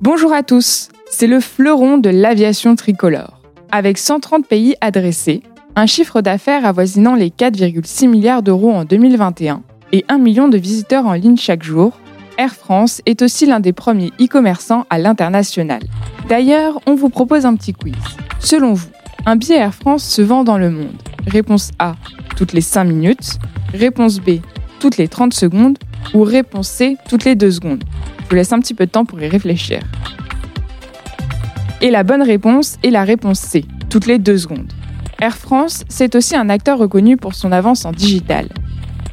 Bonjour à tous, c'est le fleuron de l'aviation tricolore. Avec 130 pays adressés, un chiffre d'affaires avoisinant les 4,6 milliards d'euros en 2021 et 1 million de visiteurs en ligne chaque jour, Air France est aussi l'un des premiers e-commerçants à l'international. D'ailleurs, on vous propose un petit quiz. Selon vous, un billet Air France se vend dans le monde? Réponse A, toutes les 5 minutes. Réponse B, toutes les 30 secondes. Ou réponse C, toutes les 2 secondes. Je vous laisse un petit peu de temps pour y réfléchir. Et la bonne réponse est la réponse C, toutes les 2 secondes. Air France, c'est aussi un acteur reconnu pour son avance en digital.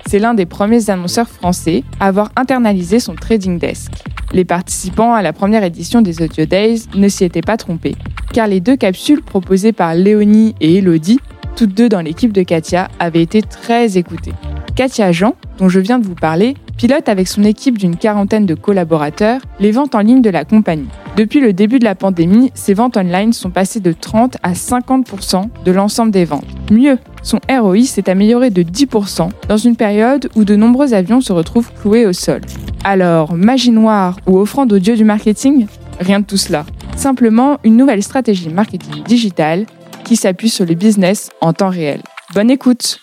C'est l'un des premiers annonceurs français à avoir internalisé son trading desk. Les participants à la première édition des Audio Days ne s'y étaient pas trompés, car les deux capsules proposées par Léonie et Elodie, toutes deux dans l'équipe de Katia, avaient été très écoutées. Katia Jean, dont je viens de vous parler, pilote avec son équipe d'une quarantaine de collaborateurs les ventes en ligne de la compagnie. Depuis le début de la pandémie, ses ventes online sont passées de 30 à 50% de l'ensemble des ventes. Mieux, son ROI s'est amélioré de 10% dans une période où de nombreux avions se retrouvent cloués au sol. Alors, magie noire ou offrande au dieu du marketing? Rien de tout cela. Simplement une nouvelle stratégie marketing digitale qui s'appuie sur le business en temps réel. Bonne écoute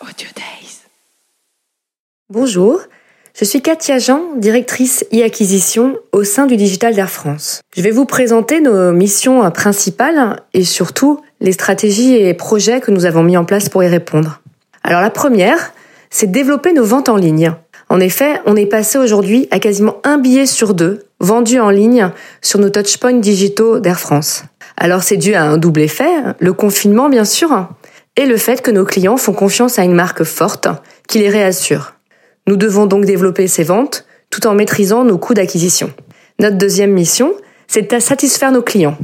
Audio Days. Bonjour, je suis Katia Jean, directrice e-acquisition au sein du Digital d'Air France. Je vais vous présenter nos missions principales et surtout les stratégies et projets que nous avons mis en place pour y répondre. Alors la première, c'est développer nos ventes en ligne. En effet, on est passé aujourd'hui à quasiment un billet sur deux vendu en ligne sur nos touchpoints digitaux d'Air France. Alors c'est dû à un double effet, le confinement bien sûr, et le fait que nos clients font confiance à une marque forte qui les réassure. Nous devons donc développer ces ventes tout en maîtrisant nos coûts d'acquisition. Notre deuxième mission, c'est de satisfaire nos clients.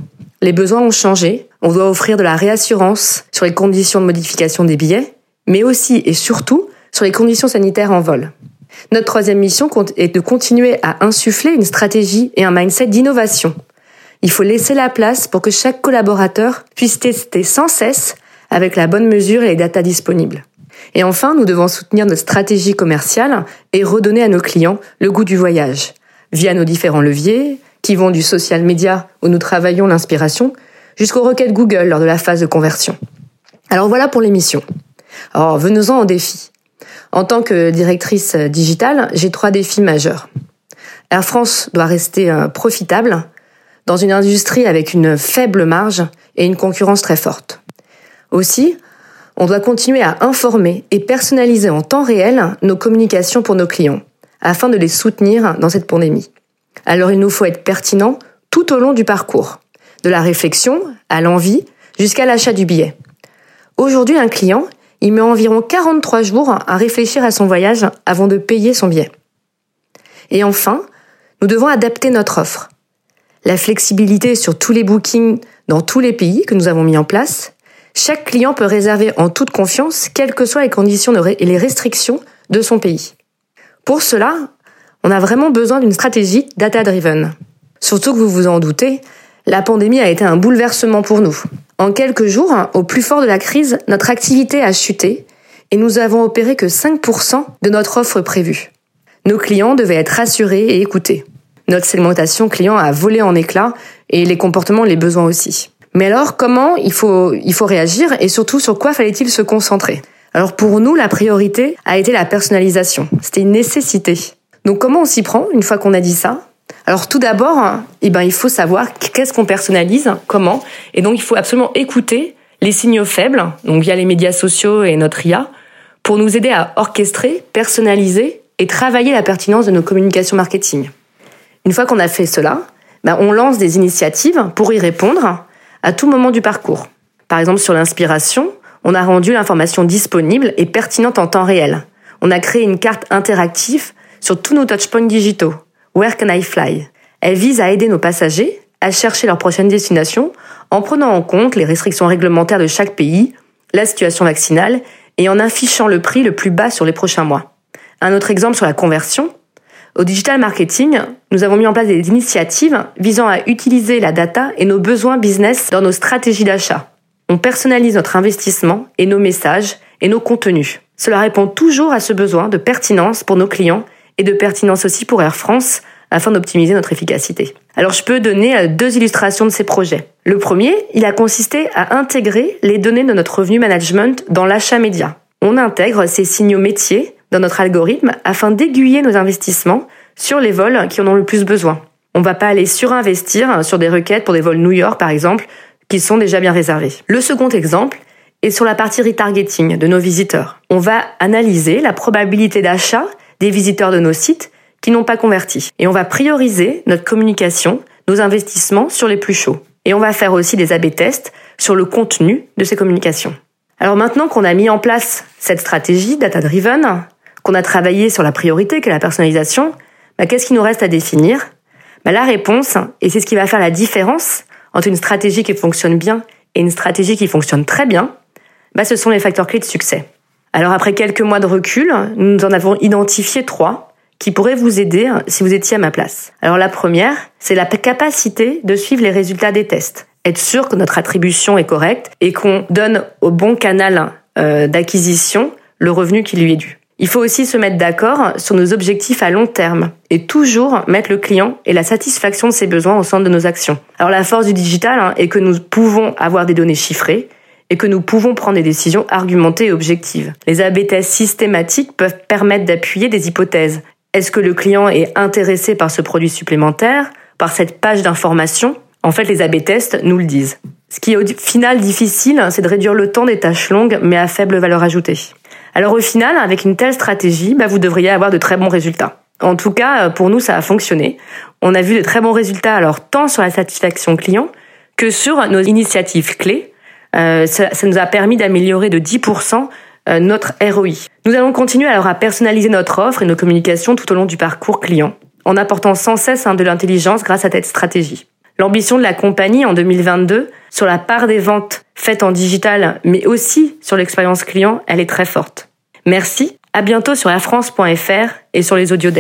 Les besoins ont changé, on doit offrir de la réassurance sur les conditions de modification des billets, mais aussi et surtout sur les conditions sanitaires en vol. Notre troisième mission est de continuer à insuffler une stratégie et un mindset d'innovation. Il faut laisser la place pour que chaque collaborateur puisse tester sans cesse avec la bonne mesure et les datas disponibles. Et enfin, nous devons soutenir notre stratégie commerciale et redonner à nos clients le goût du voyage, via nos différents leviers, qui vont du social media où nous travaillons l'inspiration, jusqu'aux requêtes Google lors de la phase de conversion. Alors voilà pour l'émission. Alors venons-en au défi. En tant que directrice digitale, j'ai trois défis majeurs. Air France doit rester euh, profitable dans une industrie avec une faible marge et une concurrence très forte. Aussi, on doit continuer à informer et personnaliser en temps réel nos communications pour nos clients, afin de les soutenir dans cette pandémie. Alors il nous faut être pertinent tout au long du parcours, de la réflexion à l'envie jusqu'à l'achat du billet. Aujourd'hui, un client, il met environ 43 jours à réfléchir à son voyage avant de payer son billet. Et enfin, nous devons adapter notre offre. La flexibilité sur tous les bookings dans tous les pays que nous avons mis en place, chaque client peut réserver en toute confiance, quelles que soient les conditions et les restrictions de son pays. Pour cela, on a vraiment besoin d'une stratégie data-driven. Surtout que vous vous en doutez, la pandémie a été un bouleversement pour nous. En quelques jours, au plus fort de la crise, notre activité a chuté et nous avons opéré que 5% de notre offre prévue. Nos clients devaient être rassurés et écoutés. Notre segmentation client a volé en éclats et les comportements, les besoins aussi. Mais alors, comment il faut, il faut réagir et surtout sur quoi fallait-il se concentrer? Alors pour nous, la priorité a été la personnalisation. C'était une nécessité. Donc comment on s'y prend une fois qu'on a dit ça? Alors tout d'abord, eh ben, il faut savoir qu'est-ce qu'on personnalise, comment, et donc il faut absolument écouter les signaux faibles, donc via les médias sociaux et notre IA, pour nous aider à orchestrer, personnaliser et travailler la pertinence de nos communications marketing. Une fois qu'on a fait cela, ben, on lance des initiatives pour y répondre à tout moment du parcours. Par exemple, sur l'inspiration, on a rendu l'information disponible et pertinente en temps réel. On a créé une carte interactive sur tous nos touchpoints digitaux. Where can I fly? Elle vise à aider nos passagers à chercher leur prochaine destination en prenant en compte les restrictions réglementaires de chaque pays, la situation vaccinale et en affichant le prix le plus bas sur les prochains mois. Un autre exemple sur la conversion, au digital marketing, nous avons mis en place des initiatives visant à utiliser la data et nos besoins business dans nos stratégies d'achat. On personnalise notre investissement et nos messages et nos contenus. Cela répond toujours à ce besoin de pertinence pour nos clients et de pertinence aussi pour Air France afin d'optimiser notre efficacité. Alors je peux donner euh, deux illustrations de ces projets. Le premier, il a consisté à intégrer les données de notre revenu management dans l'achat média. On intègre ces signaux métiers dans notre algorithme afin d'aiguiller nos investissements sur les vols qui en ont le plus besoin. On ne va pas aller surinvestir sur des requêtes pour des vols New York par exemple, qui sont déjà bien réservés. Le second exemple est sur la partie retargeting de nos visiteurs. On va analyser la probabilité d'achat des visiteurs de nos sites qui n'ont pas converti. Et on va prioriser notre communication, nos investissements sur les plus chauds. Et on va faire aussi des A-B tests sur le contenu de ces communications. Alors maintenant qu'on a mis en place cette stratégie data-driven, qu'on a travaillé sur la priorité qui est la personnalisation, bah, qu'est-ce qui nous reste à définir? Bah, La réponse, et c'est ce qui va faire la différence entre une stratégie qui fonctionne bien et une stratégie qui fonctionne très bien, bah, ce sont les facteurs clés de succès. Alors après quelques mois de recul, nous en avons identifié trois qui pourraient vous aider si vous étiez à ma place. Alors la première, c'est la capacité de suivre les résultats des tests. Être sûr que notre attribution est correcte et qu'on donne au bon canal euh, d'acquisition le revenu qui lui est dû. Il faut aussi se mettre d'accord sur nos objectifs à long terme et toujours mettre le client et la satisfaction de ses besoins au centre de nos actions. Alors la force du digital hein, est que nous pouvons avoir des données chiffrées et que nous pouvons prendre des décisions argumentées et objectives. Les AB tests systématiques peuvent permettre d'appuyer des hypothèses. Est-ce que le client est intéressé par ce produit supplémentaire, par cette page d'information? En fait, les AB tests nous le disent. Ce qui est au final difficile, c'est de réduire le temps des tâches longues mais à faible valeur ajoutée. Alors au final, avec une telle stratégie, bah, vous devriez avoir de très bons résultats. En tout cas, pour nous, ça a fonctionné. On a vu de très bons résultats, alors tant sur la satisfaction client que sur nos initiatives clés. Euh, ça, ça, nous a permis d'améliorer de 10% euh, notre ROI. Nous allons continuer alors à personnaliser notre offre et nos communications tout au long du parcours client, en apportant sans cesse hein, de l'intelligence grâce à cette stratégie. L'ambition de la compagnie en 2022 sur la part des ventes faites en digital, mais aussi sur l'expérience client, elle est très forte. Merci, à bientôt sur lafrance.fr et sur les Audio.